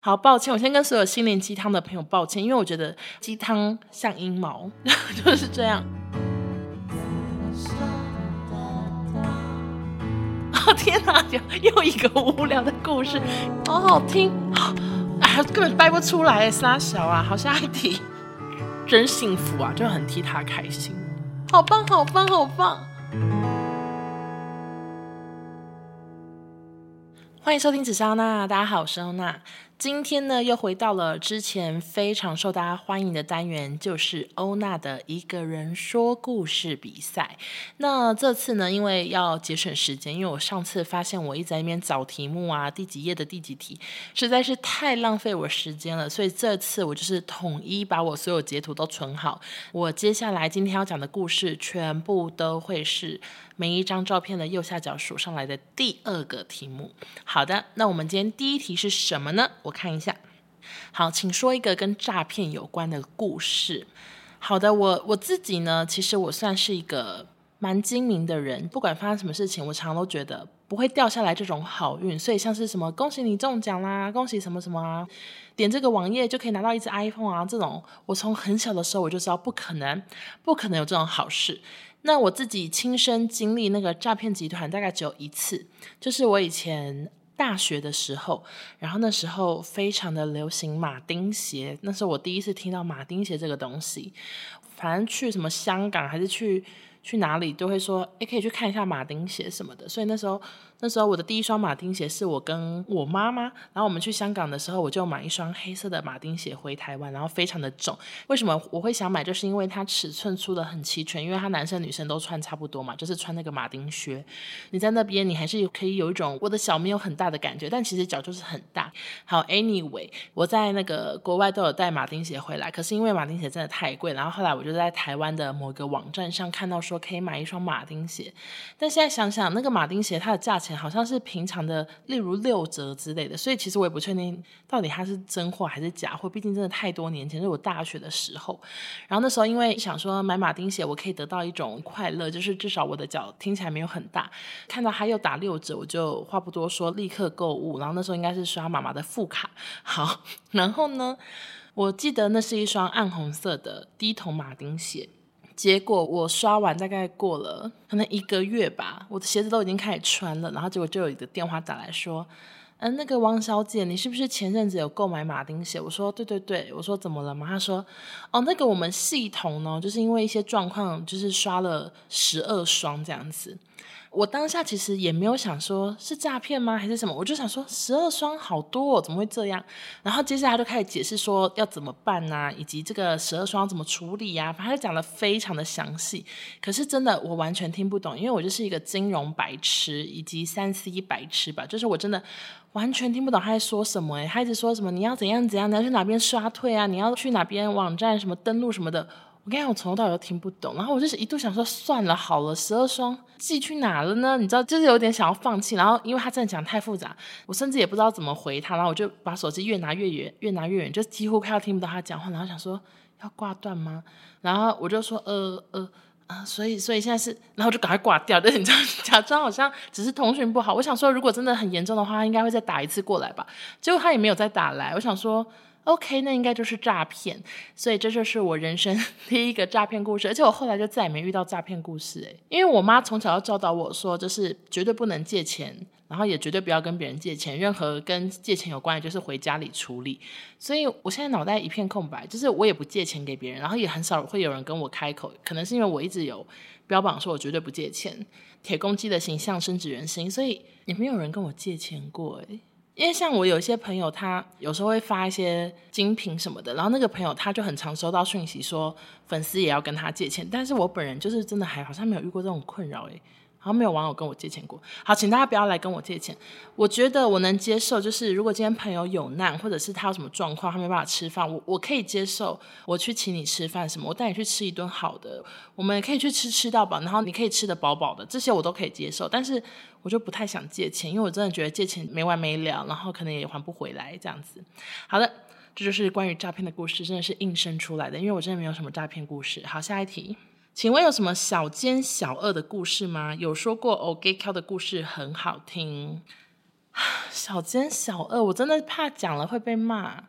好抱歉，我先跟所有心灵鸡汤的朋友抱歉，因为我觉得鸡汤像阴毛，就是这样。哦天哪，又又一个无聊的故事，好好听，哎，根本掰不出来，三小啊，好，下一题，真幸福啊，就很替他开心，好棒，好棒，好棒。欢迎收听紫砂欧娜，大家好，我是欧娜。今天呢，又回到了之前非常受大家欢迎的单元，就是欧娜的一个人说故事比赛。那这次呢，因为要节省时间，因为我上次发现我一直在那边找题目啊，第几页的第几题，实在是太浪费我时间了，所以这次我就是统一把我所有截图都存好。我接下来今天要讲的故事，全部都会是每一张照片的右下角数上来的第二个题目。好的，那我们今天第一题是什么呢？我看一下，好，请说一个跟诈骗有关的故事。好的，我我自己呢，其实我算是一个蛮精明的人，不管发生什么事情，我常常都觉得不会掉下来这种好运。所以像是什么恭喜你中奖啦，恭喜什么什么啊，点这个网页就可以拿到一只 iPhone 啊，这种我从很小的时候我就知道不可能，不可能有这种好事。那我自己亲身经历那个诈骗集团大概只有一次，就是我以前。大学的时候，然后那时候非常的流行马丁鞋，那是我第一次听到马丁鞋这个东西。反正去什么香港还是去去哪里，都会说，哎，可以去看一下马丁鞋什么的。所以那时候。那时候我的第一双马丁鞋是我跟我妈妈，然后我们去香港的时候，我就买一双黑色的马丁鞋回台湾，然后非常的重。为什么我会想买？就是因为它尺寸出的很齐全，因为它男生女生都穿差不多嘛，就是穿那个马丁靴。你在那边，你还是可以有一种我的脚没有很大的感觉，但其实脚就是很大。好，anyway，我在那个国外都有带马丁鞋回来，可是因为马丁鞋真的太贵，然后后来我就在台湾的某个网站上看到说可以买一双马丁鞋，但现在想想，那个马丁鞋它的价钱。好像是平常的，例如六折之类的，所以其实我也不确定到底它是真货还是假货。毕竟真的太多年前，是我大学的时候。然后那时候因为想说买马丁鞋，我可以得到一种快乐，就是至少我的脚听起来没有很大。看到它又打六折，我就话不多说，立刻购物。然后那时候应该是刷妈妈的副卡。好，然后呢，我记得那是一双暗红色的低筒马丁鞋。结果我刷完大概过了可能一个月吧，我的鞋子都已经开始穿了，然后结果就有一个电话打来说，嗯，那个王小姐，你是不是前阵子有购买马丁鞋？我说对对对，我说怎么了嘛？他说，哦，那个我们系统呢，就是因为一些状况，就是刷了十二双这样子。我当下其实也没有想说是诈骗吗，还是什么？我就想说十二双好多哦，怎么会这样？然后接下来就开始解释说要怎么办呐，以及这个十二双怎么处理呀？反正讲得非常的详细。可是真的我完全听不懂，因为我就是一个金融白痴以及三 C 白痴吧，就是我真的完全听不懂他在说什么。诶，他一直说什么你要怎样怎样，你要去哪边刷退啊？你要去哪边网站什么登录什么的。我跟你讲，我从头到尾都听不懂，然后我就是一度想说，算了，好了，十二双寄去哪了呢？你知道，就是有点想要放弃。然后因为他真的讲太复杂，我甚至也不知道怎么回他，然后我就把手机越拿越远，越拿越远，就几乎快要听不到他讲话。然后想说要挂断吗？然后我就说呃呃啊，所以所以现在是，然后就赶快挂掉，但是你知道，假装好像只是通讯不好。我想说，如果真的很严重的话，应该会再打一次过来吧。结果他也没有再打来。我想说。OK，那应该就是诈骗，所以这就是我人生 第一个诈骗故事，而且我后来就再也没遇到诈骗故事诶，因为我妈从小要教导我说，就是绝对不能借钱，然后也绝对不要跟别人借钱，任何跟借钱有关的，就是回家里处理。所以我现在脑袋一片空白，就是我也不借钱给别人，然后也很少会有人跟我开口，可能是因为我一直有标榜说我绝对不借钱，铁公鸡的形象深植人心，所以也没有人跟我借钱过诶。因为像我有一些朋友，他有时候会发一些精品什么的，然后那个朋友他就很常收到讯息说粉丝也要跟他借钱，但是我本人就是真的还好像没有遇过这种困扰诶。然后没有网友跟我借钱过。好，请大家不要来跟我借钱。我觉得我能接受，就是如果今天朋友有难，或者是他有什么状况，他没办法吃饭，我我可以接受。我去请你吃饭什么，我带你去吃一顿好的，我们可以去吃吃到饱，然后你可以吃得饱饱的，这些我都可以接受。但是我就不太想借钱，因为我真的觉得借钱没完没了，然后可能也还不回来这样子。好的，这就是关于诈骗的故事，真的是硬生出来的，因为我真的没有什么诈骗故事。好，下一题。请问有什么小奸小恶的故事吗？有说过哦，gay 的故事很好听。小奸小恶，我真的怕讲了会被骂。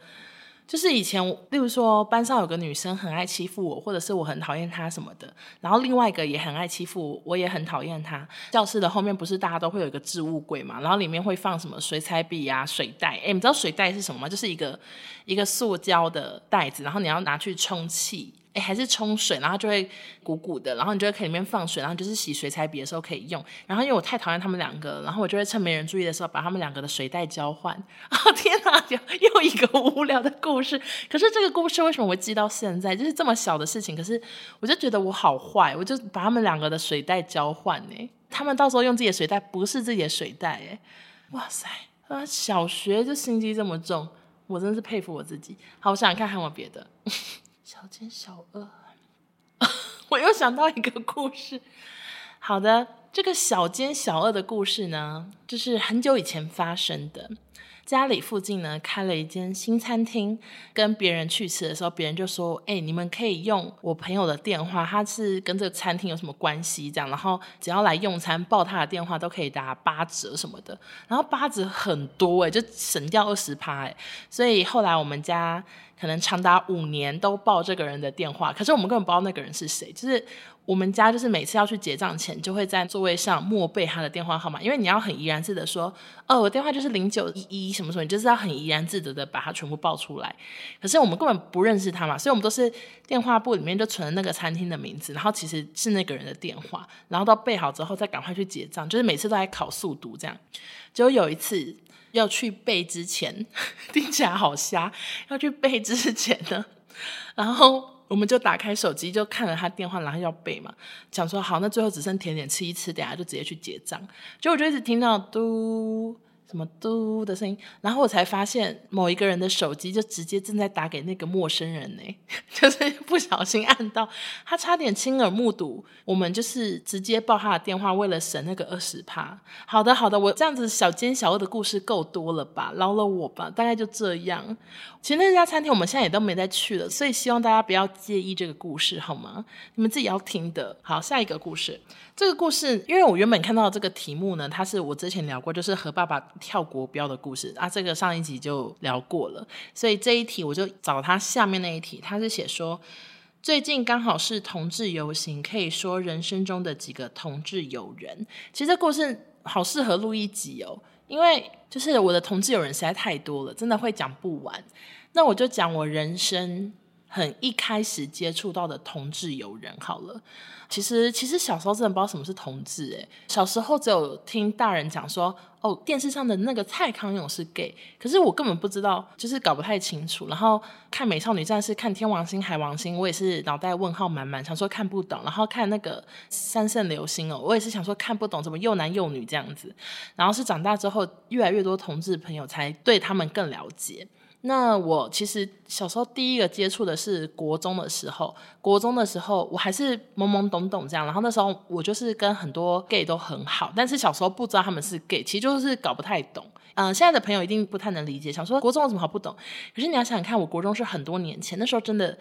就是以前，例如说班上有个女生很爱欺负我，或者是我很讨厌她什么的，然后另外一个也很爱欺负我，我也很讨厌她。教室的后面不是大家都会有一个置物柜嘛，然后里面会放什么水彩笔啊、水袋。诶，你知道水袋是什么吗？就是一个一个塑胶的袋子，然后你要拿去充气。还是冲水，然后就会鼓鼓的，然后你就会可以里面放水，然后就是洗水彩笔的时候可以用。然后因为我太讨厌他们两个，然后我就会趁没人注意的时候把他们两个的水袋交换。哦、天哪，又又一个无聊的故事。可是这个故事为什么会记到现在？就是这么小的事情，可是我就觉得我好坏，我就把他们两个的水袋交换呢。他们到时候用自己的水袋，不是自己的水袋哎。哇塞，啊，小学就心机这么重，我真是佩服我自己。好，我想想看还有别的。小奸小恶，我又想到一个故事。好的，这个小奸小恶的故事呢，就是很久以前发生的。家里附近呢开了一间新餐厅，跟别人去吃的时候，别人就说：“哎、你们可以用我朋友的电话，他是跟这个餐厅有什么关系？这样，然后只要来用餐报他的电话，都可以打八折什么的。然后八折很多哎，就省掉二十趴哎。所以后来我们家可能长达五年都报这个人的电话，可是我们根本不知道那个人是谁，就是。我们家就是每次要去结账前，就会在座位上默背他的电话号码，因为你要很怡然自得说，哦，我电话就是零九一一什么什么，你就是要很怡然自得的把它全部报出来。可是我们根本不认识他嘛，所以我们都是电话簿里面就存了那个餐厅的名字，然后其实是那个人的电话，然后到背好之后再赶快去结账，就是每次都在考速读这样。就有一次要去背之前，听起来好瞎，要去背之前呢，然后。我们就打开手机，就看了他电话，然后要背嘛，想说好，那最后只剩甜点吃一吃，等下就直接去结账。结果我就一直听到嘟。什么嘟的声音，然后我才发现某一个人的手机就直接正在打给那个陌生人呢，就是不小心按到，他差点亲耳目睹我们就是直接报他的电话，为了省那个二十趴。好的好的，我这样子小奸小恶的故事够多了吧，饶了我吧，大概就这样。其实那家餐厅我们现在也都没再去了，所以希望大家不要介意这个故事好吗？你们自己要听的。好，下一个故事。这个故事，因为我原本看到这个题目呢，它是我之前聊过，就是和爸爸跳国标的故事啊。这个上一集就聊过了，所以这一题我就找他下面那一题，他是写说最近刚好是同志游行，可以说人生中的几个同志友人。其实这故事好适合录一集哦，因为就是我的同志友人实在太多了，真的会讲不完。那我就讲我人生很一开始接触到的同志友人好了。其实，其实小时候真的不知道什么是同志诶。小时候只有听大人讲说，哦，电视上的那个蔡康永是 gay，可是我根本不知道，就是搞不太清楚。然后看美少女战士、看天王星、海王星，我也是脑袋问号满满，想说看不懂。然后看那个三圣流星哦，我也是想说看不懂，怎么又男又女这样子。然后是长大之后，越来越多同志朋友才对他们更了解。那我其实小时候第一个接触的是国中的时候，国中的时候我还是懵懵懂懂这样，然后那时候我就是跟很多 gay 都很好，但是小时候不知道他们是 gay，其实就是搞不太懂。嗯、呃，现在的朋友一定不太能理解，想说国中有什么好不懂？可是你要想想看，我国中是很多年前，那时候真的，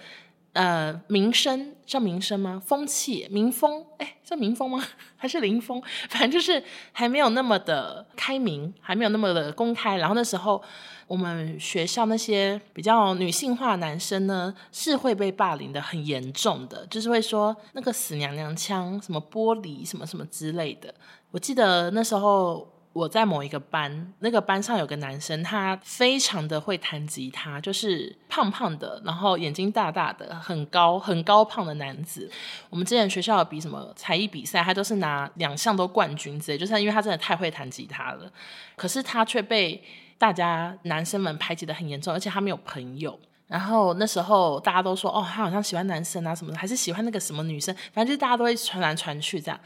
呃，民声叫民声吗？风气民风，哎，叫民风吗？还是林风？反正就是还没有那么的开明，还没有那么的公开，然后那时候。我们学校那些比较女性化男生呢，是会被霸凌的很严重的，就是会说那个死娘娘腔，什么玻璃，什么什么之类的。我记得那时候我在某一个班，那个班上有个男生，他非常的会弹吉他，就是胖胖的，然后眼睛大大的，很高很高胖的男子。我们之前学校比什么才艺比赛，他都是拿两项都冠军之类，就是因为他真的太会弹吉他了。可是他却被。大家男生们排挤得很严重，而且他没有朋友。然后那时候大家都说，哦，他好像喜欢男生啊什么的，还是喜欢那个什么女生，反正就是大家都会传来传去这样。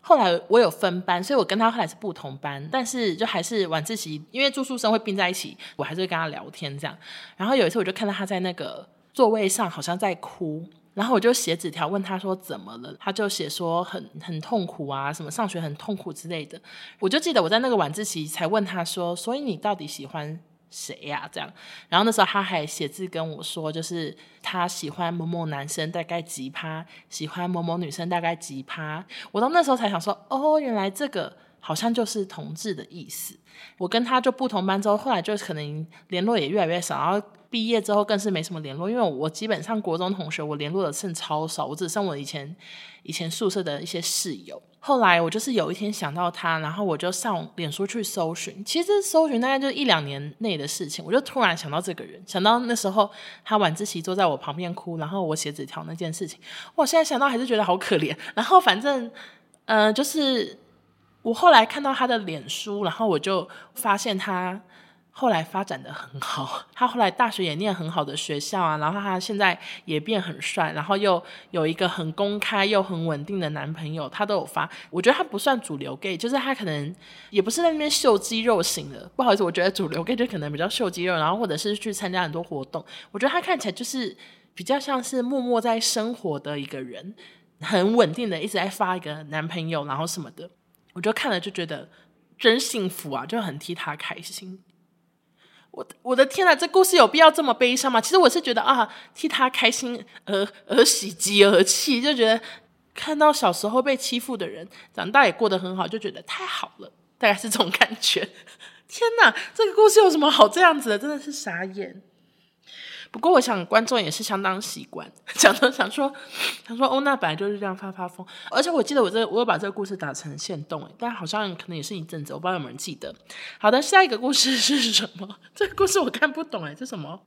后来我有分班，所以我跟他后来是不同班，但是就还是晚自习，因为住宿生会并在一起，我还是会跟他聊天这样。然后有一次我就看到他在那个座位上好像在哭。然后我就写纸条问他说怎么了，他就写说很很痛苦啊，什么上学很痛苦之类的。我就记得我在那个晚自习才问他说，所以你到底喜欢谁呀？这样。然后那时候他还写字跟我说，就是他喜欢某某男生大概几趴，喜欢某某女生大概几趴。我到那时候才想说，哦，原来这个好像就是同志的意思。我跟他就不同班之后，后来就可能联络也越来越少，然后毕业之后更是没什么联络，因为我基本上国中同学我联络的剩超少，我只剩我以前以前宿舍的一些室友。后来我就是有一天想到他，然后我就上脸书去搜寻，其实搜寻大概就一两年内的事情，我就突然想到这个人，想到那时候他晚自习坐在我旁边哭，然后我写纸条那件事情，我现在想到还是觉得好可怜。然后反正，嗯、就是。我后来看到他的脸书，然后我就发现他后来发展的很好。他后来大学也念很好的学校啊，然后他现在也变很帅，然后又有一个很公开又很稳定的男朋友，他都有发。我觉得他不算主流 gay，就是他可能也不是在那边秀肌肉型的。不好意思，我觉得主流 gay 就可能比较秀肌肉，然后或者是去参加很多活动。我觉得他看起来就是比较像是默默在生活的一个人，很稳定的一直在发一个男朋友，然后什么的。我就看了就觉得真幸福啊，就很替他开心。我我的天呐，这故事有必要这么悲伤吗？其实我是觉得啊，替他开心而而喜极而泣，就觉得看到小时候被欺负的人长大也过得很好，就觉得太好了，大概是这种感觉。天呐，这个故事有什么好这样子的？真的是傻眼。不过，我想观众也是相当习惯，想说想说，想说欧娜本来就是这样发发疯，而且我记得我这我有把这个故事打成现动，但好像可能也是一阵子，我不知道有没有人记得。好的，下一个故事是什么？这个故事我看不懂哎，这什么？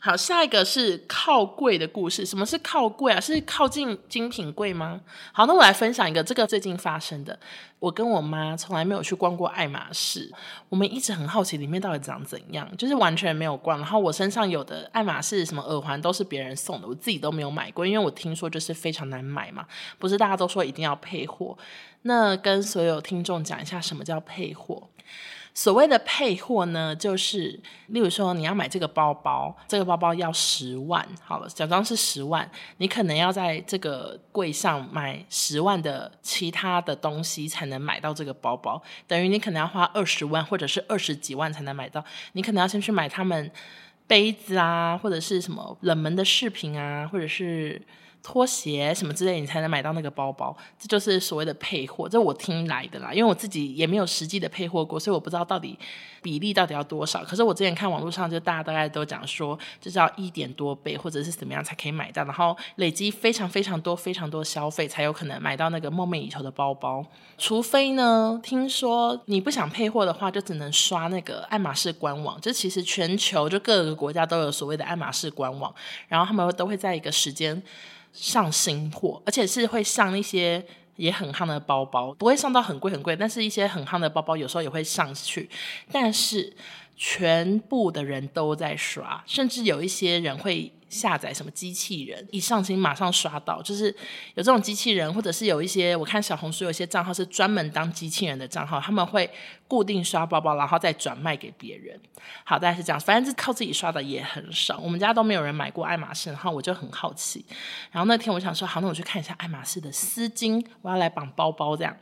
好，下一个是靠柜的故事。什么是靠柜啊？是靠近精品柜吗？好，那我来分享一个这个最近发生的。我跟我妈从来没有去逛过爱马仕，我们一直很好奇里面到底长怎样，就是完全没有逛。然后我身上有的爱马仕什么耳环都是别人送的，我自己都没有买过，因为我听说就是非常难买嘛，不是大家都说一定要配货。那跟所有听众讲一下什么叫配货。所谓的配货呢，就是例如说你要买这个包包，这个包包要十万，好了，假装是十万，你可能要在这个柜上买十万的其他的东西才能买到这个包包，等于你可能要花二十万或者是二十几万才能买到，你可能要先去买他们杯子啊，或者是什么冷门的饰品啊，或者是。拖鞋什么之类，你才能买到那个包包，这就是所谓的配货，这我听来的啦。因为我自己也没有实际的配货过，所以我不知道到底比例到底要多少。可是我之前看网络上，就大家大概都讲说，就是要一点多倍或者是怎么样才可以买到，然后累积非常非常多非常多消费，才有可能买到那个梦寐以求的包包。除非呢，听说你不想配货的话，就只能刷那个爱马仕官网。就其实全球就各个国家都有所谓的爱马仕官网，然后他们都会在一个时间。上新货，而且是会上一些也很夯的包包，不会上到很贵很贵，但是一些很夯的包包有时候也会上去，但是全部的人都在刷，甚至有一些人会。下载什么机器人，一上新马上刷到，就是有这种机器人，或者是有一些我看小红书有些账号是专门当机器人的账号，他们会固定刷包包，然后再转卖给别人。好，大概是这样，反正是靠自己刷的也很少。我们家都没有人买过爱马仕，然后我就很好奇。然后那天我想说，好，那我去看一下爱马仕的丝巾，我要来绑包包这样。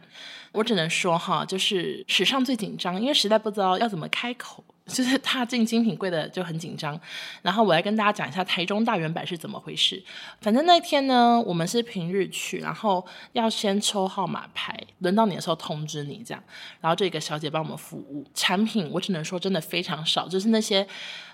我只能说哈，就是史上最紧张，因为实在不知道要怎么开口。就是 踏进精品柜的就很紧张，然后我来跟大家讲一下台中大远百是怎么回事。反正那天呢，我们是平日去，然后要先抽号码牌，轮到你的时候通知你这样，然后这个小姐帮我们服务。产品我只能说真的非常少，就是那些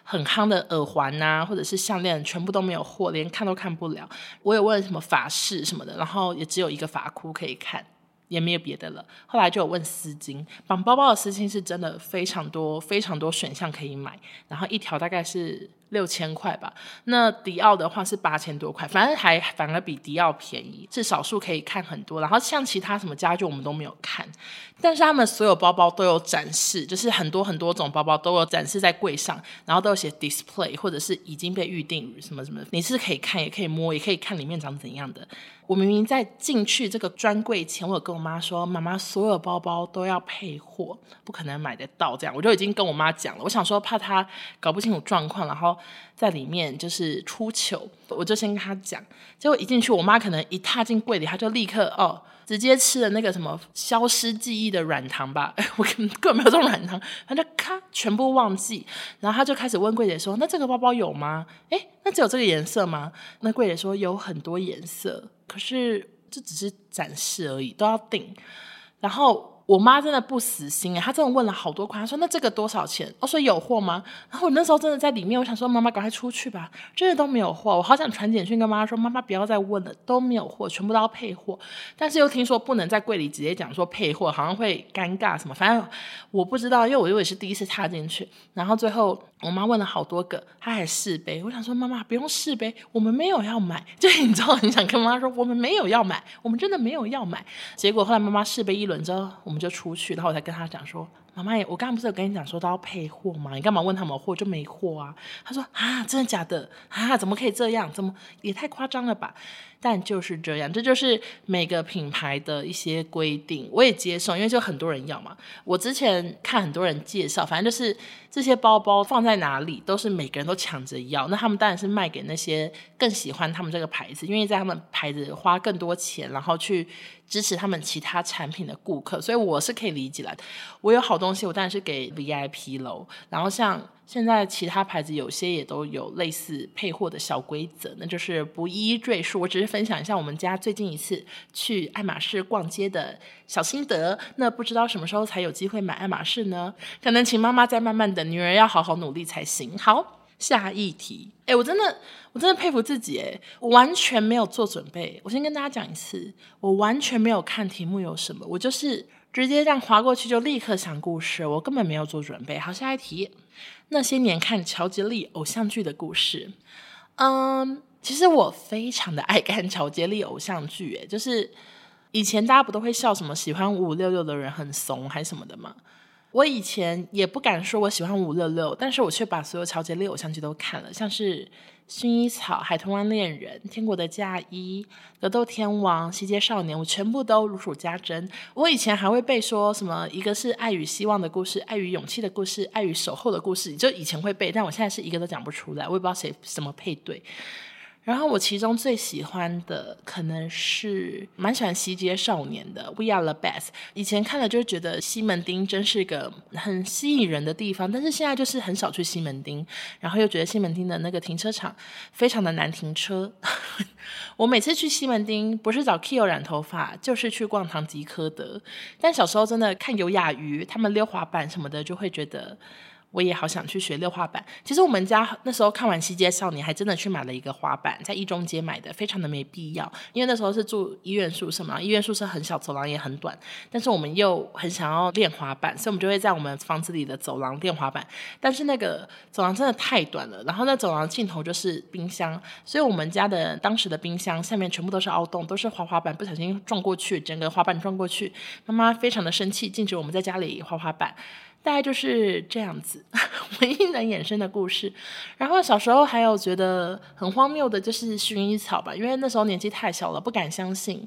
很夯的耳环啊，或者是项链，全部都没有货，连看都看不了。我有问什么法式什么的，然后也只有一个法箍可以看。也没有别的了。后来就有问丝巾，绑包包的丝巾是真的非常多，非常多选项可以买，然后一条大概是六千块吧。那迪奥的话是八千多块，反正还反而比迪奥便宜，是少数可以看很多。然后像其他什么家具我们都没有看，但是他们所有包包都有展示，就是很多很多种包包都有展示在柜上，然后都有写 display 或者是已经被预定什么什么，你是可以看，也可以摸，也可以看里面长怎样的。我明明在进去这个专柜前，我有跟我妈说：“妈妈，所有包包都要配货，不可能买得到。”这样我就已经跟我妈讲了。我想说，怕她搞不清楚状况，然后在里面就是出糗，我就先跟她讲。结果一进去，我妈可能一踏进柜里，她就立刻哦，直接吃了那个什么消失记忆的软糖吧。我根本没有这种软糖，她就咔全部忘记。然后她就开始问柜姐说：“那这个包包有吗？诶，那只有这个颜色吗？”那柜姐说：“有很多颜色。”可是这只是展示而已，都要订。然后我妈真的不死心哎，她真的问了好多款，她说那这个多少钱？我说有货吗？然后我那时候真的在里面，我想说妈妈赶快出去吧，真的都没有货，我好想传简讯跟妈妈说，妈妈不要再问了，都没有货，全部都要配货。但是又听说不能在柜里直接讲说配货，好像会尴尬什么，反正我不知道，因为我又为是第一次插进去。然后最后我妈问了好多个，她还试杯，我想说妈妈不用试杯，我们没有要买，就你知道你想跟妈妈说我们没有要买，我们真的没有要买。结果后来妈妈试杯一轮之后，我们就出去，然后我才跟她讲说。妈妈，我刚刚不是有跟你讲说都要配货吗？你干嘛问他们货就没货啊？他说啊，真的假的啊？怎么可以这样？怎么也太夸张了吧？但就是这样，这就是每个品牌的一些规定，我也接受，因为就很多人要嘛。我之前看很多人介绍，反正就是这些包包放在哪里都是每个人都抢着要，那他们当然是卖给那些更喜欢他们这个牌子，因为在他们牌子花更多钱，然后去。支持他们其他产品的顾客，所以我是可以理解的。我有好东西，我当然是给 VIP 喽。然后像现在其他牌子，有些也都有类似配货的小规则，那就是不一一赘述。我只是分享一下我们家最近一次去爱马仕逛街的小心得。那不知道什么时候才有机会买爱马仕呢？可能请妈妈再慢慢等，女儿要好好努力才行。好。下一题，哎，我真的，我真的佩服自己，哎，我完全没有做准备。我先跟大家讲一次，我完全没有看题目有什么，我就是直接这样滑过去就立刻讲故事，我根本没有做准备。好，下一题，那些年看乔杰利偶像剧的故事，嗯，其实我非常的爱看乔杰利偶像剧，哎，就是以前大家不都会笑什么喜欢五五六六的人很怂还是什么的吗？我以前也不敢说我喜欢五六六，但是我却把所有乔杰立偶像剧都看了，像是《薰衣草》《海豚湾恋人》《天国的嫁衣》《格斗天王》《西街少年》，我全部都如数家珍。我以前还会背说什么，一个是爱与希望的故事，爱与勇气的故事，爱与守候的故事，就以前会背，但我现在是一个都讲不出来，我也不知道谁什么配对。然后我其中最喜欢的可能是蛮喜欢《西街少年》的，《We Are the Best》。以前看了就觉得西门町真是个很吸引人的地方，但是现在就是很少去西门町，然后又觉得西门町的那个停车场非常的难停车。我每次去西门町，不是找 Kio 染头发，就是去逛唐吉诃德。但小时候真的看游雅鱼他们溜滑板什么的，就会觉得。我也好想去学溜滑板。其实我们家那时候看完《西街少年》，还真的去买了一个滑板，在一中街买的，非常的没必要。因为那时候是住医院宿舍嘛，医院宿舍很小，走廊也很短。但是我们又很想要练滑板，所以我们就会在我们房子里的走廊练滑板。但是那个走廊真的太短了，然后那走廊尽头就是冰箱，所以我们家的当时的冰箱下面全部都是凹洞，都是滑滑板，不小心撞过去，整个滑板撞过去，妈妈非常的生气，禁止我们在家里滑滑板。大概就是这样子，唯一能衍生的故事。然后小时候还有觉得很荒谬的，就是薰衣草吧，因为那时候年纪太小了，不敢相信，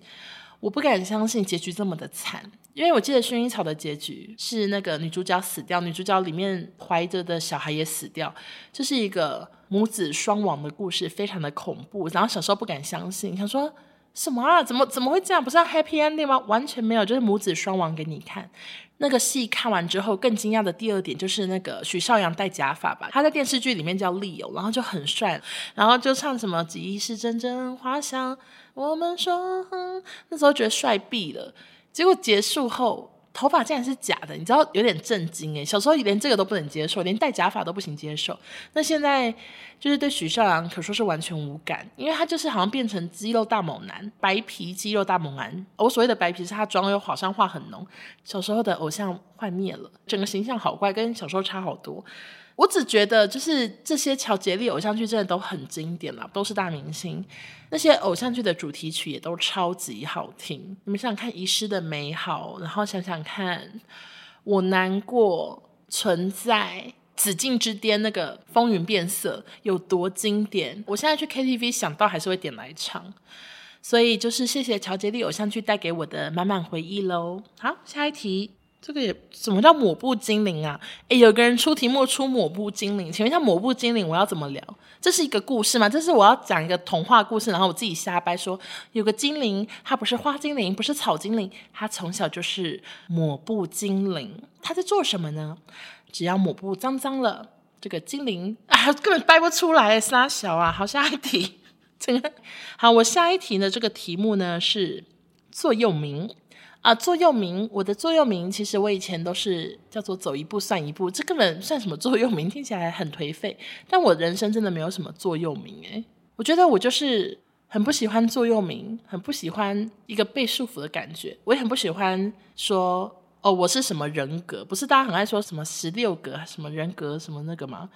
我不敢相信结局这么的惨。因为我记得薰衣草的结局是那个女主角死掉，女主角里面怀着的小孩也死掉，这、就是一个母子双亡的故事，非常的恐怖。然后小时候不敢相信，想说。什么啊？怎么怎么会这样？不是要 happy ending 吗？完全没有，就是母子双亡给你看。那个戏看完之后，更惊讶的第二点就是那个许绍洋戴假发吧，他在电视剧里面叫利友然后就很帅，然后就唱什么“几是阵阵花香”，我们说，那时候觉得帅毙了。结果结束后。头发竟然是假的，你知道有点震惊诶。小时候连这个都不能接受，连戴假发都不行接受。那现在就是对许绍洋可说是完全无感，因为他就是好像变成肌肉大猛男，白皮肌肉大猛男。我所谓的白皮是他妆又好像化很浓。小时候的偶像幻灭了，整个形象好怪，跟小时候差好多。我只觉得，就是这些乔杰立偶像剧真的都很经典了，都是大明星。那些偶像剧的主题曲也都超级好听。你们想想看，《遗失的美好》，然后想想看，《我难过》、《存在》、《紫禁之巅》那个风云变色有多经典。我现在去 KTV 想到还是会点来唱。所以就是谢谢乔杰立偶像剧带给我的满满回忆喽。好，下一题。这个也什么叫抹布精灵啊？诶，有个人出题目出抹布精灵，请问一下抹布精灵我要怎么聊？这是一个故事吗？这是我要讲一个童话故事，然后我自己瞎掰说有个精灵，它不是花精灵，不是草精灵，它从小就是抹布精灵。它在做什么呢？只要抹布脏脏了，这个精灵啊根本掰不出来，三小啊！好，下一题，这个好，我下一题呢，这个题目呢是座右铭。啊，座右铭，我的座右铭其实我以前都是叫做走一步算一步，这根本算什么座右铭？听起来很颓废。但我人生真的没有什么座右铭诶，我觉得我就是很不喜欢座右铭，很不喜欢一个被束缚的感觉，我也很不喜欢说哦，我是什么人格？不是大家很爱说什么十六格、什么人格、什么那个吗？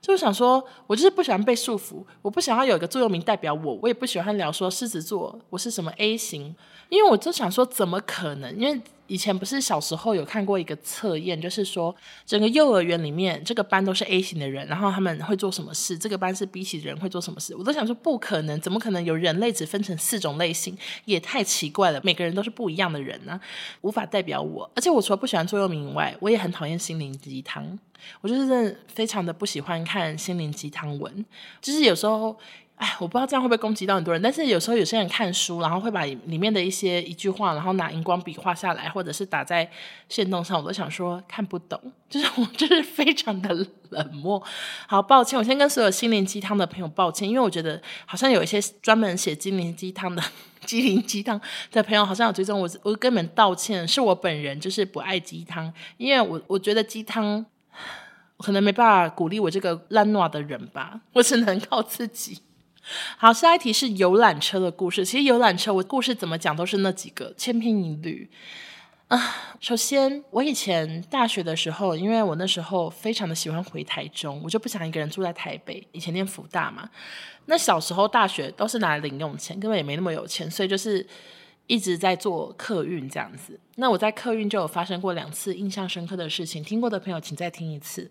就想说，我就是不喜欢被束缚，我不想要有一个座右铭代表我，我也不喜欢聊说狮子座，我是什么 A 型，因为我就想说，怎么可能？因为以前不是小时候有看过一个测验，就是说整个幼儿园里面这个班都是 A 型的人，然后他们会做什么事？这个班是 B 型的人会做什么事？我都想说，不可能，怎么可能有人类只分成四种类型？也太奇怪了，每个人都是不一样的人呢、啊，无法代表我。而且我除了不喜欢座右铭以外，我也很讨厌心灵鸡汤。我就是真的非常的不喜欢看心灵鸡汤文，就是有时候，哎，我不知道这样会不会攻击到很多人，但是有时候有些人看书，然后会把里面的一些一句话，然后拿荧光笔画下来，或者是打在线动上，我都想说看不懂，就是我就是 非常的冷漠。好，抱歉，我先跟所有心灵鸡汤的朋友抱歉，因为我觉得好像有一些专门写心灵鸡汤的。心灵鸡汤的朋友好像有追踪我，我跟你们道歉，是我本人就是不爱鸡汤，因为我我觉得鸡汤可能没办法鼓励我这个烂惰的人吧，我只能靠自己。好，下一题是游览车的故事。其实游览车我故事怎么讲都是那几个，千篇一律。啊，首先我以前大学的时候，因为我那时候非常的喜欢回台中，我就不想一个人住在台北。以前念福大嘛，那小时候大学都是拿零用钱，根本也没那么有钱，所以就是一直在做客运这样子。那我在客运就有发生过两次印象深刻的事情，听过的朋友请再听一次。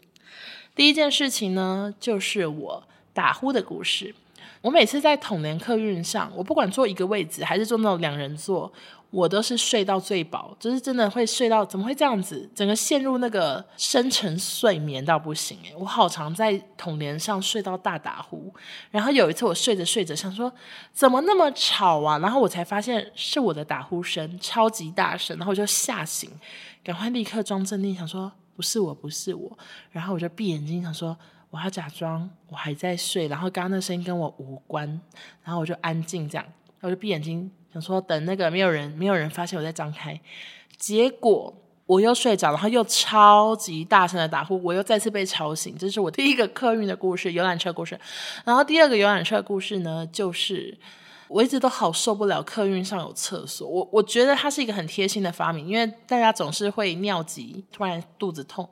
第一件事情呢，就是我打呼的故事。我每次在统联客运上，我不管坐一个位置还是坐那种两人座。我都是睡到最饱，就是真的会睡到，怎么会这样子？整个陷入那个深层睡眠到不行诶，我好常在统联上睡到大打呼，然后有一次我睡着睡着想说怎么那么吵啊，然后我才发现是我的打呼声超级大声，然后我就吓醒，赶快立刻装镇定想说不是我不是我，然后我就闭眼睛想说我要假装我还在睡，然后刚刚那声音跟我无关，然后我就安静这样，我就闭眼睛。想说等那个没有人，没有人发现我在张开，结果我又睡着，然后又超级大声的打呼，我又再次被吵醒。这是我第一个客运的故事，游览车故事。然后第二个游览车故事呢，就是。我一直都好受不了客运上有厕所，我我觉得它是一个很贴心的发明，因为大家总是会尿急，突然肚子痛，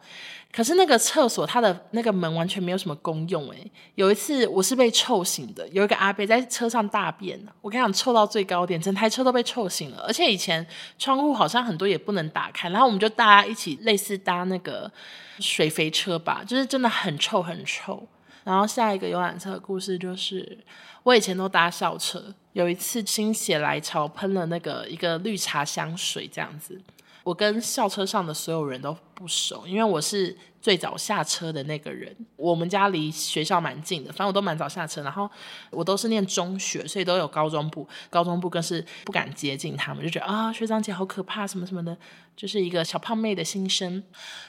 可是那个厕所它的那个门完全没有什么功用诶。有一次我是被臭醒的，有一个阿伯在车上大便，我跟你讲臭到最高点，整台车都被臭醒了，而且以前窗户好像很多也不能打开，然后我们就大家一起类似搭那个水肥车吧，就是真的很臭很臭。然后下一个游览车的故事就是，我以前都搭校车，有一次心血来潮喷了那个一个绿茶香水，这样子，我跟校车上的所有人都不熟，因为我是。最早下车的那个人，我们家离学校蛮近的，反正我都蛮早下车。然后我都是念中学，所以都有高中部，高中部更是不敢接近他们，就觉得啊，学长姐好可怕，什么什么的，就是一个小胖妹的心声。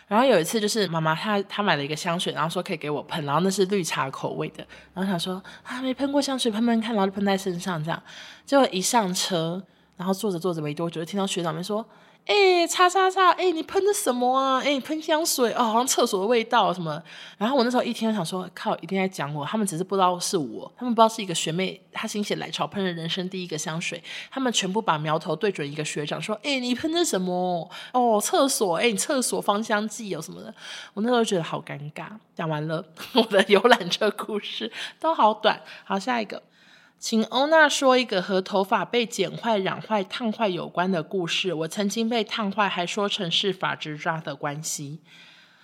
然后有一次，就是妈妈她她买了一个香水，然后说可以给我喷，然后那是绿茶口味的，然后想说啊，没喷过香水，喷喷看，然后就喷在身上这样。结果一上车，然后坐着坐着没多久，就听到学长们说。哎，擦擦擦！哎，你喷的什么啊？哎，喷香水哦，好像厕所的味道什么。然后我那时候一听，想说靠，一定在讲我。他们只是不知道是我，他们不知道是一个学妹，她心血来潮喷了人生第一个香水。他们全部把苗头对准一个学长，说：“哎，你喷的什么？哦，厕所！哎，你厕所芳香剂有什么的？”我那时候觉得好尴尬。讲完了，我的游览车故事都好短。好，下一个。请欧娜说一个和头发被剪坏、染坏、烫坏有关的故事。我曾经被烫坏，还说成是发质渣的关系。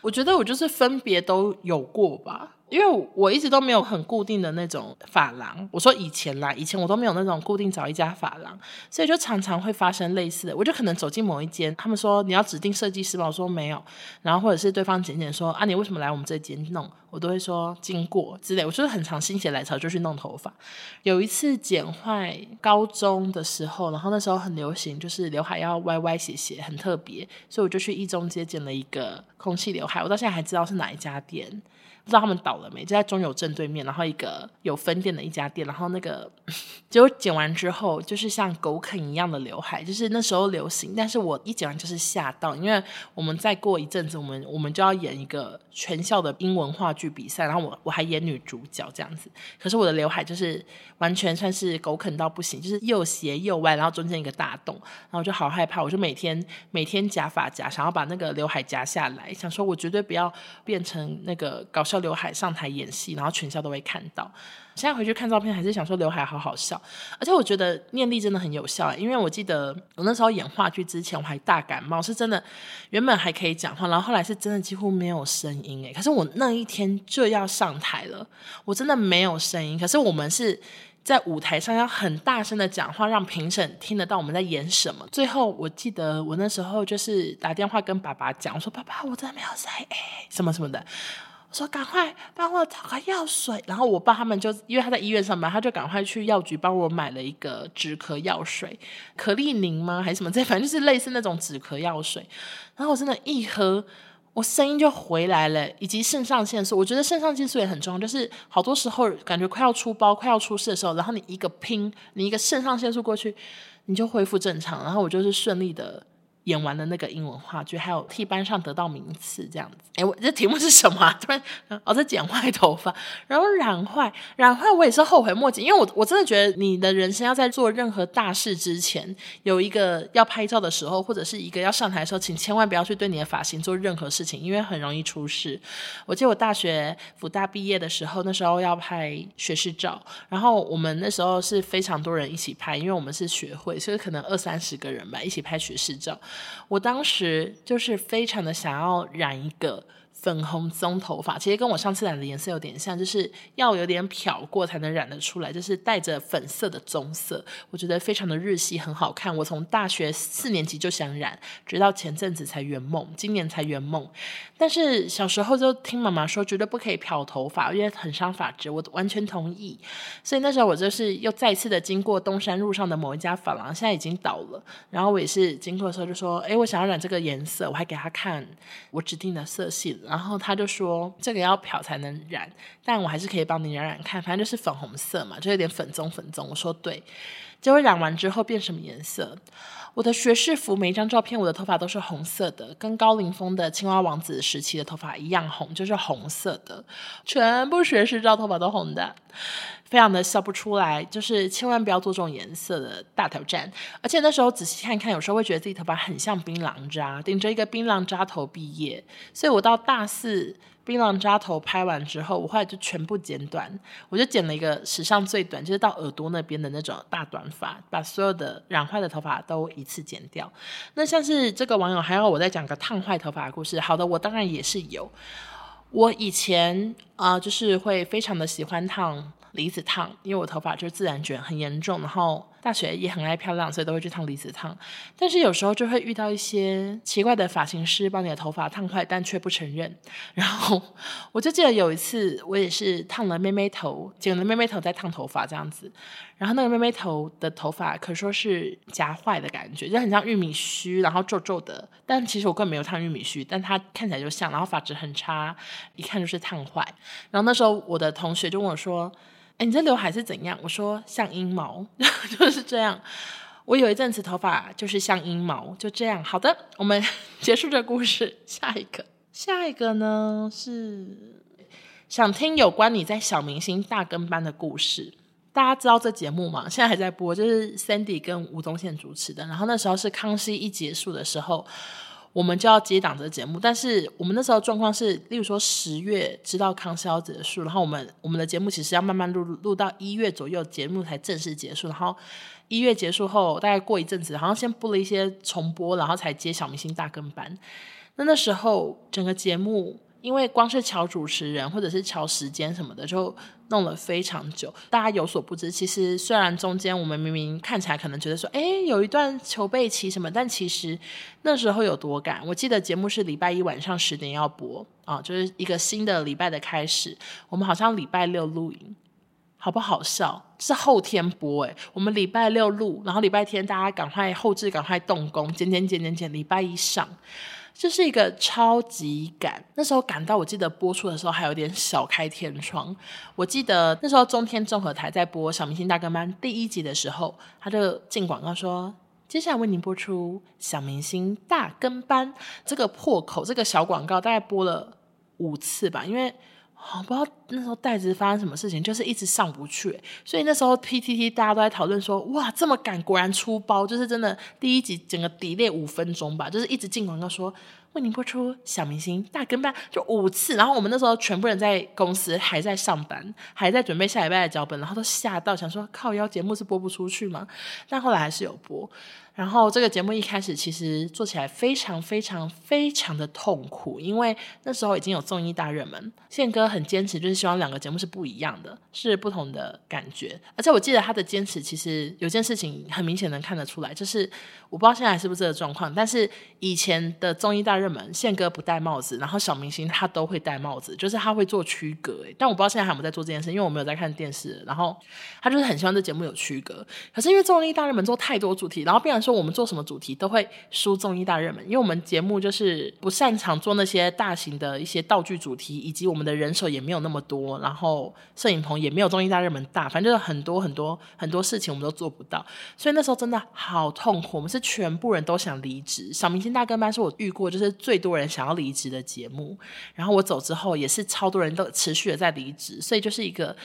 我觉得我就是分别都有过吧。因为我一直都没有很固定的那种发廊，我说以前啦，以前我都没有那种固定找一家发廊，所以就常常会发生类似的。我就可能走进某一间，他们说你要指定设计师吗？我说没有，然后或者是对方剪剪说啊，你为什么来我们这间弄？我都会说经过之类。我就是很常心血来潮就去弄头发。有一次剪坏，高中的时候，然后那时候很流行，就是刘海要歪歪斜斜，很特别，所以我就去一中街剪了一个空气刘海。我到现在还知道是哪一家店。不知道他们倒了没，就在中友正对面，然后一个有分店的一家店，然后那个 结果剪完之后，就是像狗啃一样的刘海，就是那时候流行。但是我一剪完就是吓到，因为我们再过一阵子，我们我们就要演一个全校的英文话剧比赛，然后我我还演女主角这样子。可是我的刘海就是完全算是狗啃到不行，就是又斜又歪，然后中间一个大洞，然后我就好害怕，我就每天每天夹发夹，想要把那个刘海夹下来，想说我绝对不要变成那个搞笑刘海上台演戏，然后全校都会看到。现在回去看照片，还是想说刘海好好笑，而且我觉得念力真的很有效，因为我记得我那时候演话剧之前，我还大感冒，是真的，原本还可以讲话，然后后来是真的几乎没有声音诶。可是我那一天就要上台了，我真的没有声音。可是我们是在舞台上要很大声的讲话，让评审听得到我们在演什么。最后我记得我那时候就是打电话跟爸爸讲，我说爸爸，我真的没有声音，什么什么的。说赶快帮我找个药水，然后我爸他们就因为他在医院上班，他就赶快去药局帮我买了一个止咳药水，可丽宁吗还是什么？这反正就是类似那种止咳药水。然后我真的，一喝，我声音就回来了，以及肾上腺素。我觉得肾上腺素也很重要，就是好多时候感觉快要出包、快要出事的时候，然后你一个拼，你一个肾上腺素过去，你就恢复正常。然后我就是顺利的。演完了那个英文话剧，还有替班上得到名次这样子。哎，我这题目是什么？突然，哦，在剪坏头发，然后染坏，染坏我也是后悔莫及，因为我我真的觉得你的人生要在做任何大事之前，有一个要拍照的时候，或者是一个要上台的时候，请千万不要去对你的发型做任何事情，因为很容易出事。我记得我大学辅大毕业的时候，那时候要拍学士照，然后我们那时候是非常多人一起拍，因为我们是学会，所以可能二三十个人吧，一起拍学士照。我当时就是非常的想要染一个。粉红棕头发，其实跟我上次染的颜色有点像，就是要有点漂过才能染得出来，就是带着粉色的棕色，我觉得非常的日系，很好看。我从大学四年级就想染，直到前阵子才圆梦，今年才圆梦。但是小时候就听妈妈说，绝对不可以漂头发，因为很伤发质，我完全同意。所以那时候我就是又再次的经过东山路上的某一家发廊，现在已经倒了。然后我也是经过的时候就说，哎，我想要染这个颜色，我还给他看我指定的色系然后他就说这个要漂才能染，但我还是可以帮你染染看，反正就是粉红色嘛，就有点粉棕粉棕。我说对，结果染完之后变什么颜色？我的学士服每一张照片，我的头发都是红色的，跟高凌风的青蛙王子时期的头发一样红，就是红色的，全部学士照头发都红的。非常的笑不出来，就是千万不要做这种颜色的大挑战。而且那时候仔细看看，有时候会觉得自己头发很像槟榔渣，顶着一个槟榔渣头毕业。所以我到大四槟榔渣头拍完之后，我后来就全部剪短，我就剪了一个史上最短，就是到耳朵那边的那种大短发，把所有的染坏的头发都一次剪掉。那像是这个网友还要我再讲个烫坏头发的故事，好的，我当然也是有。我以前啊、就是会非常的喜欢烫。离子烫，因为我头发就自然卷很严重，然后大学也很爱漂亮，所以都会去烫离子烫。但是有时候就会遇到一些奇怪的发型师，把你的头发烫坏，但却不承认。然后我就记得有一次，我也是烫了妹妹头，剪了妹妹头再烫头发这样子。然后那个妹妹头的头发可说是夹坏的感觉，就很像玉米须，然后皱皱的。但其实我根本没有烫玉米须，但它看起来就像。然后发质很差，一看就是烫坏。然后那时候我的同学就问我说。哎，你这刘海是怎样？我说像阴毛，就是这样。我有一阵子头发就是像阴毛，就这样。好的，我们 结束这故事，下一个，下一个呢是想听有关你在小明星大跟班的故事。大家知道这节目吗？现在还在播，就是 Sandy 跟吴宗宪主持的。然后那时候是康熙一结束的时候。我们就要接档这个节目，但是我们那时候状况是，例如说十月知道康熙要结束，然后我们我们的节目其实要慢慢录录到一月左右，节目才正式结束。然后一月结束后，大概过一阵子，好像先播了一些重播，然后才接小明星大跟班。那那时候整个节目。因为光是乔主持人或者是乔时间什么的，就弄了非常久。大家有所不知，其实虽然中间我们明明看起来可能觉得说，哎，有一段筹备期什么，但其实那时候有多赶。我记得节目是礼拜一晚上十点要播啊，就是一个新的礼拜的开始。我们好像礼拜六录影，好不好笑？是后天播诶，我们礼拜六录，然后礼拜天大家赶快后置，赶快动工，剪剪剪剪剪，礼拜一上。就是一个超级赶。那时候赶到，我记得播出的时候还有点小开天窗。我记得那时候中天综合台在播《小明星大跟班》第一集的时候，他就进广告说：“接下来为您播出《小明星大跟班》这个破口，这个小广告大概播了五次吧，因为。”我不知道那时候带子发生什么事情，就是一直上不去，所以那时候 PTT 大家都在讨论说，哇，这么赶，果然出包，就是真的第一集整个 delay 五分钟吧，就是一直进广告说为您播出小明星大跟班，就五次，然后我们那时候全部人在公司还在上班，还在准备下礼拜的脚本，然后都吓到想说靠腰节目是播不出去吗？但后来还是有播。然后这个节目一开始其实做起来非常非常非常的痛苦，因为那时候已经有综艺大热门，宪哥很坚持，就是希望两个节目是不一样的，是不同的感觉。而且我记得他的坚持，其实有件事情很明显能看得出来，就是我不知道现在是不是这个状况，但是以前的综艺大热门，宪哥不戴帽子，然后小明星他都会戴帽子，就是他会做区隔。但我不知道现在还有没有在做这件事，因为我没有在看电视。然后他就是很希望这节目有区隔，可是因为综艺大热门做太多主题，然后变成说。我们做什么主题都会输综艺大热门，因为我们节目就是不擅长做那些大型的一些道具主题，以及我们的人手也没有那么多，然后摄影棚也没有综艺大热门大，反正就是很多很多很多事情我们都做不到，所以那时候真的好痛苦。我们是全部人都想离职，小明星大跟班是我遇过就是最多人想要离职的节目，然后我走之后也是超多人都持续的在离职，所以就是一个。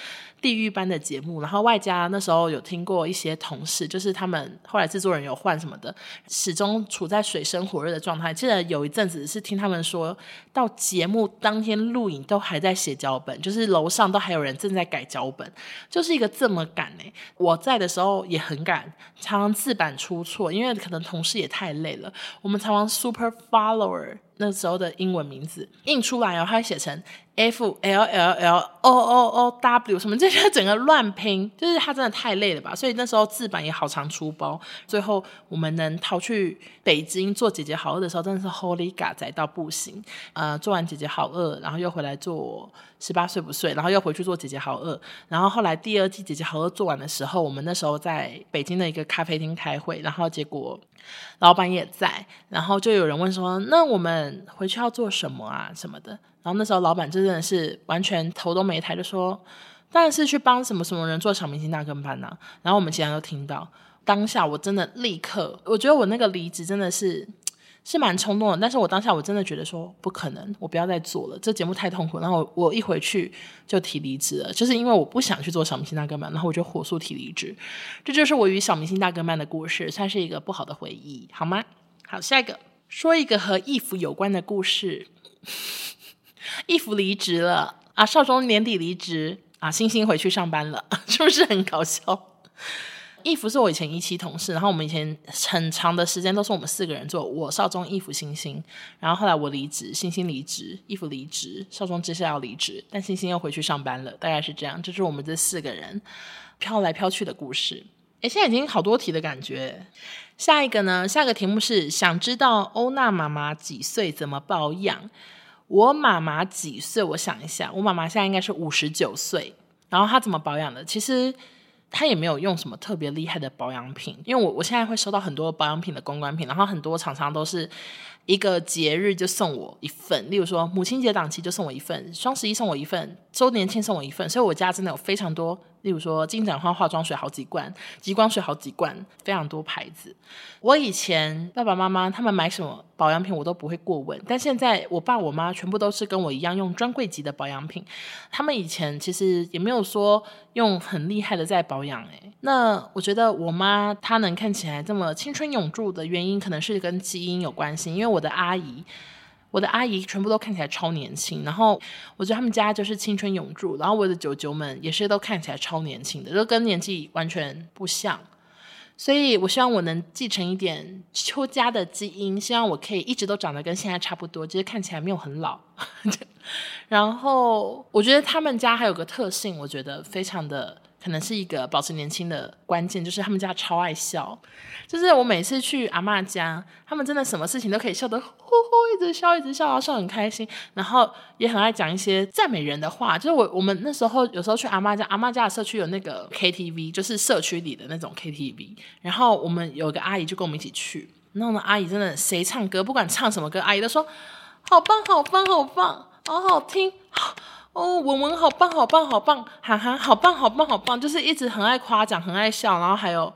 地狱般的节目，然后外加那时候有听过一些同事，就是他们后来制作人有换什么的，始终处在水深火热的状态。记得有一阵子是听他们说到节目当天录影都还在写脚本，就是楼上都还有人正在改脚本，就是一个这么赶呢。我在的时候也很赶，常常字版出错，因为可能同事也太累了。我们常常 super follower 那时候的英文名字印出来哦，他会写成。F L L L O O O W 什么这些整个乱拼，就是他真的太累了吧？所以那时候字版也好常出包。最后我们能逃去北京做姐姐好饿的时候，真的是 Holy God 宅到不行。呃，做完姐姐好饿，然后又回来做十八岁不睡，然后又回去做姐姐好饿。然后后来第二季姐姐好饿做完的时候，我们那时候在北京的一个咖啡厅开会，然后结果老板也在，然后就有人问说：“那我们回去要做什么啊？什么的？”然后那时候老板真的是完全头都没抬，就说：“当然是去帮什么什么人做小明星大跟班呐。”然后我们其他都听到，当下我真的立刻，我觉得我那个离职真的是是蛮冲动的。但是我当下我真的觉得说不可能，我不要再做了，这节目太痛苦。然后我，我一回去就提离职了，就是因为我不想去做小明星大跟班，然后我就火速提离职。这就是我与小明星大跟班的故事，算是一个不好的回忆，好吗？好，下一个说一个和衣服有关的故事。义父离职了啊，少中年底离职啊，星星回去上班了，是不是很搞笑？义父是我以前一期同事，然后我们以前很长的时间都是我们四个人做，我少中义父星星，然后后来我离职，星星离职，义父离职，少中接下来要离职，但星星又回去上班了，大概是这样，这是我们这四个人飘来飘去的故事。诶，现在已经好多题的感觉。下一个呢？下一个题目是想知道欧娜妈妈几岁，怎么保养？我妈妈几岁？我想一下，我妈妈现在应该是五十九岁。然后她怎么保养的？其实她也没有用什么特别厉害的保养品，因为我我现在会收到很多保养品的公关品，然后很多厂商都是一个节日就送我一份，例如说母亲节档期就送我一份，双十一送我一份，周年庆送我一份，所以我家真的有非常多。例如说金盏花化妆水好几罐，极光水好几罐，非常多牌子。我以前爸爸妈妈他们买什么保养品我都不会过问，但现在我爸我妈全部都是跟我一样用专柜级的保养品。他们以前其实也没有说用很厉害的在保养诶。那我觉得我妈她能看起来这么青春永驻的原因，可能是跟基因有关系，因为我的阿姨。我的阿姨全部都看起来超年轻，然后我觉得他们家就是青春永驻，然后我的舅舅们也是都看起来超年轻的，都跟年纪完全不像，所以我希望我能继承一点邱家的基因，希望我可以一直都长得跟现在差不多，就是看起来没有很老。然后我觉得他们家还有个特性，我觉得非常的。可能是一个保持年轻的关键，就是他们家超爱笑。就是我每次去阿嬷家，他们真的什么事情都可以笑得呼呼，一直笑，一直笑，笑很开心。然后也很爱讲一些赞美人的话。就是我我们那时候有时候去阿嬷家，阿嬷家的社区有那个 KTV，就是社区里的那种 KTV。然后我们有个阿姨就跟我们一起去。那种阿姨真的谁唱歌，不管唱什么歌，阿姨都说好棒，好棒，好棒，好好听。哦，文文好棒，好棒，好棒，涵涵好棒，好棒，好棒，就是一直很爱夸奖，很爱笑，然后还有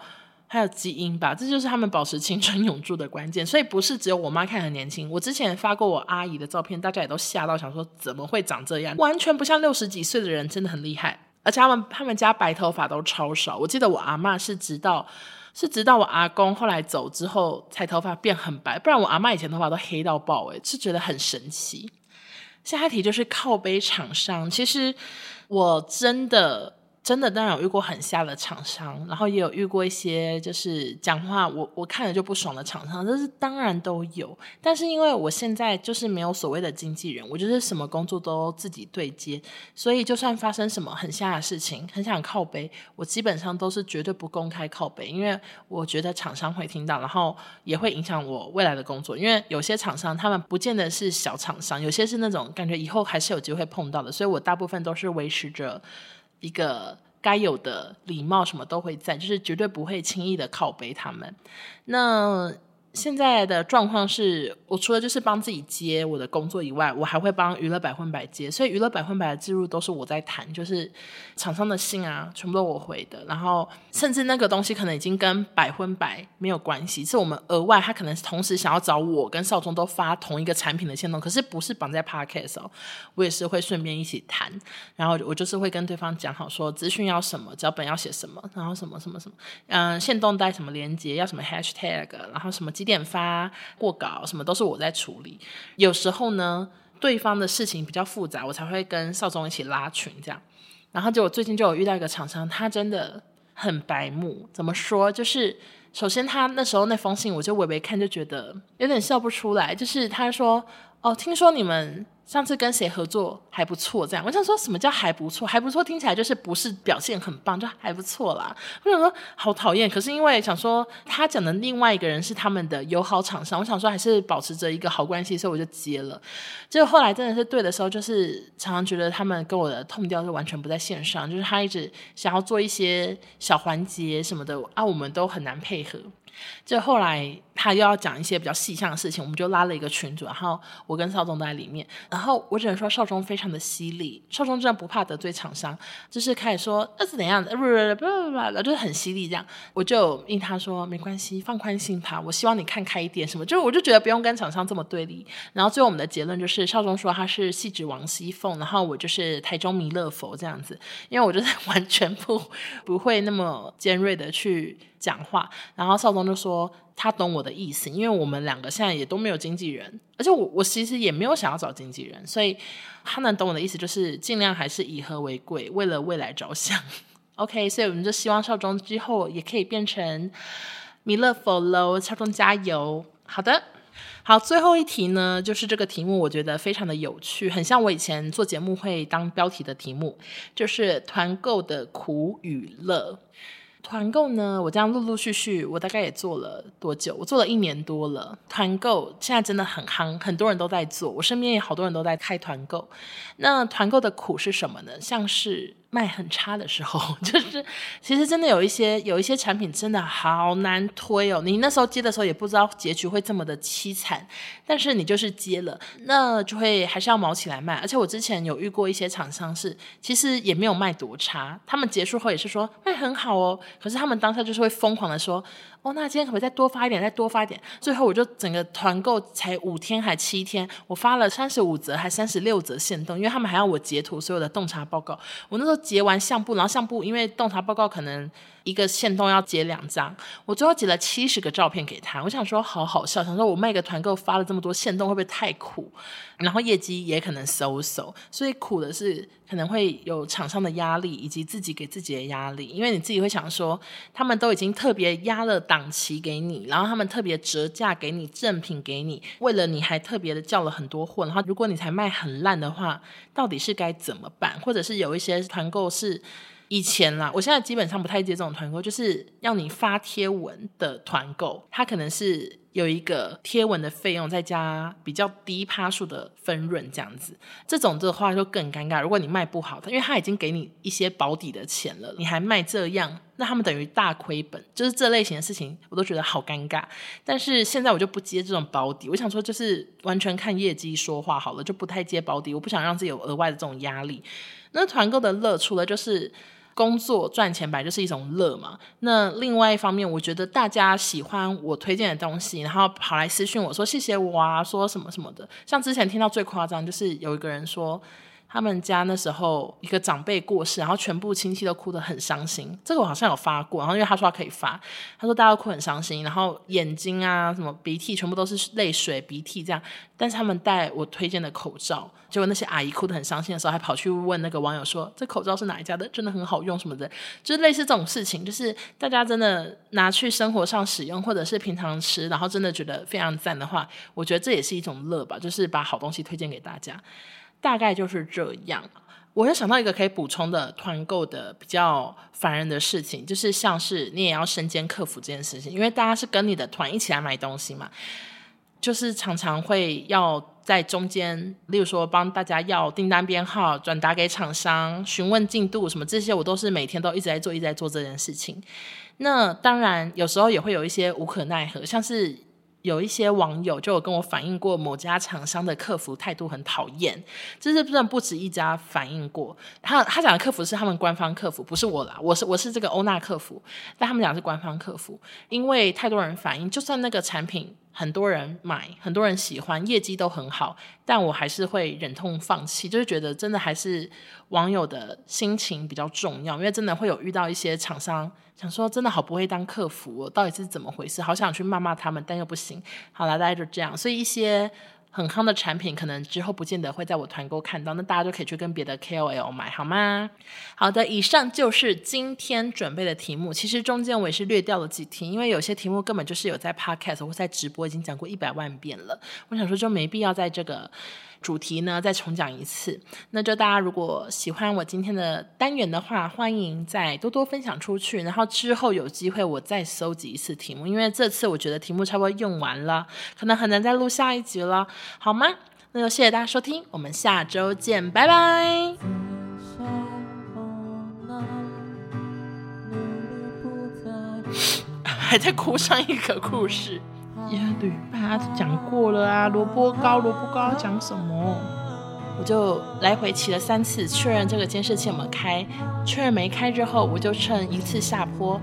还有基因吧，这就是他们保持青春永驻的关键。所以不是只有我妈看很年轻，我之前发过我阿姨的照片，大家也都吓到，想说怎么会长这样，完全不像六十几岁的人，真的很厉害。而且他们他们家白头发都超少，我记得我阿嬷是直到是直到我阿公后来走之后，才头发变很白，不然我阿嬷以前头发都黑到爆，诶，是觉得很神奇。下一题就是靠北厂商，其实我真的。真的当然有遇过很瞎的厂商，然后也有遇过一些就是讲话我我看了就不爽的厂商，这是当然都有。但是因为我现在就是没有所谓的经纪人，我就是什么工作都自己对接，所以就算发生什么很瞎的事情，很想靠背，我基本上都是绝对不公开靠背，因为我觉得厂商会听到，然后也会影响我未来的工作。因为有些厂商他们不见得是小厂商，有些是那种感觉以后还是有机会碰到的，所以我大部分都是维持着。一个该有的礼貌，什么都会在，就是绝对不会轻易的靠北他们。那。现在的状况是我除了就是帮自己接我的工作以外，我还会帮娱乐百分百接，所以娱乐百分百的记录都是我在谈，就是厂商的信啊，全部都我回的。然后甚至那个东西可能已经跟百分百没有关系，是我们额外他可能同时想要找我跟少宗都发同一个产品的线动，可是不是绑在 Podcast 哦，我也是会顺便一起谈。然后我就是会跟对方讲好说资讯要什么，脚本要写什么，然后什么什么什么，嗯，线动带什么连接，要什么 Hashtag，然后什么。几点发过稿，什么都是我在处理。有时候呢，对方的事情比较复杂，我才会跟少宗一起拉群这样。然后就我最近就有遇到一个厂商，他真的很白目。怎么说？就是首先他那时候那封信，我就微微看就觉得有点笑不出来。就是他说：“哦，听说你们。”上次跟谁合作还不错，这样我想说什么叫还不错？还不错听起来就是不是表现很棒，就还不错啦。我想说好讨厌，可是因为想说他讲的另外一个人是他们的友好厂商，我想说还是保持着一个好关系，所以我就接了。结果后来真的是对的时候，就是常常觉得他们跟我的 tone 调是完全不在线上，就是他一直想要做一些小环节什么的啊，我们都很难配合。就后来他又要讲一些比较细项的事情，我们就拉了一个群组，然后我跟少宗在里面。然后我只能说少宗非常的犀利，少宗真的不怕得罪厂商，就是开始说那是怎样的，不不不不不，就是很犀利这样。我就应他说没关系，放宽心吧，我希望你看开一点什么，就是我就觉得不用跟厂商这么对立。然后最后我们的结论就是少宗说他是戏子王熙凤，然后我就是台中弥勒佛这样子，因为我就是 完全不不会那么尖锐的去。讲话，然后少宗就说他懂我的意思，因为我们两个现在也都没有经纪人，而且我我其实也没有想要找经纪人，所以他能懂我的意思，就是尽量还是以和为贵，为了未来着想。OK，所以我们就希望少中之后也可以变成弥勒佛喽，少中加油！好的，好，最后一题呢，就是这个题目我觉得非常的有趣，很像我以前做节目会当标题的题目，就是团购的苦与乐。团购呢，我这样陆陆续续，我大概也做了多久？我做了一年多了。团购现在真的很夯，很多人都在做，我身边也好多人都在开团购。那团购的苦是什么呢？像是。卖很差的时候，就是其实真的有一些有一些产品真的好难推哦。你那时候接的时候也不知道结局会这么的凄惨，但是你就是接了，那就会还是要卯起来卖。而且我之前有遇过一些厂商是，其实也没有卖多差，他们结束后也是说卖很好哦，可是他们当下就是会疯狂的说。哦，那今天可不可以再多发一点？再多发一点。最后我就整个团购才五天还七天，我发了三十五折还三十六折限动，因为他们还要我截图所有的洞察报告。我那时候截完相簿，然后相簿因为洞察报告可能。一个线动要截两张，我最后截了七十个照片给他。我想说好好笑，想说我卖个团购发了这么多线动会不会太苦？然后业绩也可能 so so，所以苦的是可能会有厂商的压力，以及自己给自己的压力。因为你自己会想说，他们都已经特别压了档期给你，然后他们特别折价给你，赠品给你，为了你还特别的叫了很多货。然后如果你才卖很烂的话，到底是该怎么办？或者是有一些团购是。以前啦，我现在基本上不太接这种团购，就是要你发贴文的团购，它可能是有一个贴文的费用，再加比较低趴数的分润，这样子，这种的话就更尴尬。如果你卖不好，因为他已经给你一些保底的钱了，你还卖这样，那他们等于大亏本。就是这类型的事情，我都觉得好尴尬。但是现在我就不接这种保底，我想说就是完全看业绩说话好了，就不太接保底。我不想让自己有额外的这种压力。那团购的乐，除了就是。工作赚钱本来就是一种乐嘛。那另外一方面，我觉得大家喜欢我推荐的东西，然后跑来私讯我说谢谢我啊，说什么什么的。像之前听到最夸张，就是有一个人说。他们家那时候一个长辈过世，然后全部亲戚都哭得很伤心。这个我好像有发过，然后因为他说他可以发，他说大家都哭很伤心，然后眼睛啊什么鼻涕全部都是泪水鼻涕这样。但是他们戴我推荐的口罩，结果那些阿姨哭得很伤心的时候，还跑去问那个网友说：“这口罩是哪一家的？真的很好用什么的。”就是类似这种事情，就是大家真的拿去生活上使用，或者是平常吃，然后真的觉得非常赞的话，我觉得这也是一种乐吧，就是把好东西推荐给大家。大概就是这样。我又想到一个可以补充的团购的比较烦人的事情，就是像是你也要身兼客服这件事情，因为大家是跟你的团一起来买东西嘛，就是常常会要在中间，例如说帮大家要订单编号、转达给厂商、询问进度什么这些，我都是每天都一直在做，一直在做这件事情。那当然有时候也会有一些无可奈何，像是。有一些网友就有跟我反映过，某家厂商的客服态度很讨厌，这是真的不止一家反映过。他他讲的客服是他们官方客服，不是我啦，我是我是这个欧娜客服，但他们讲是官方客服，因为太多人反映，就算那个产品。很多人买，很多人喜欢，业绩都很好，但我还是会忍痛放弃，就是觉得真的还是网友的心情比较重要，因为真的会有遇到一些厂商想说真的好不会当客服，到底是怎么回事？好想去骂骂他们，但又不行。好了，大家就这样，所以一些。很夯的产品，可能之后不见得会在我团购看到，那大家就可以去跟别的 KOL 买，好吗？好的，以上就是今天准备的题目。其实中间我也是略掉了几题，因为有些题目根本就是有在 Podcast 或在直播已经讲过一百万遍了，我想说就没必要在这个。主题呢，再重讲一次。那就大家如果喜欢我今天的单元的话，欢迎再多多分享出去。然后之后有机会我再搜集一次题目，因为这次我觉得题目差不多用完了，可能很难再录下一集了，好吗？那就谢谢大家收听，我们下周见，拜拜。还在哭上一个故事。呀，对，大家讲过了啊，萝卜糕，萝卜糕讲什么？我就来回骑了三次，确认这个监视器有没有开，确认没开之后，我就趁一次下坡，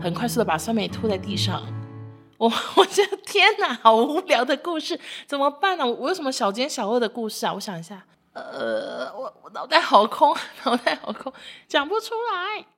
很快速的把酸梅吐在地上。我，我觉得天哪，好无聊的故事，怎么办呢？我有什么小奸小恶的故事啊？我想一下，呃，我我脑袋好空，脑袋好空，讲不出来。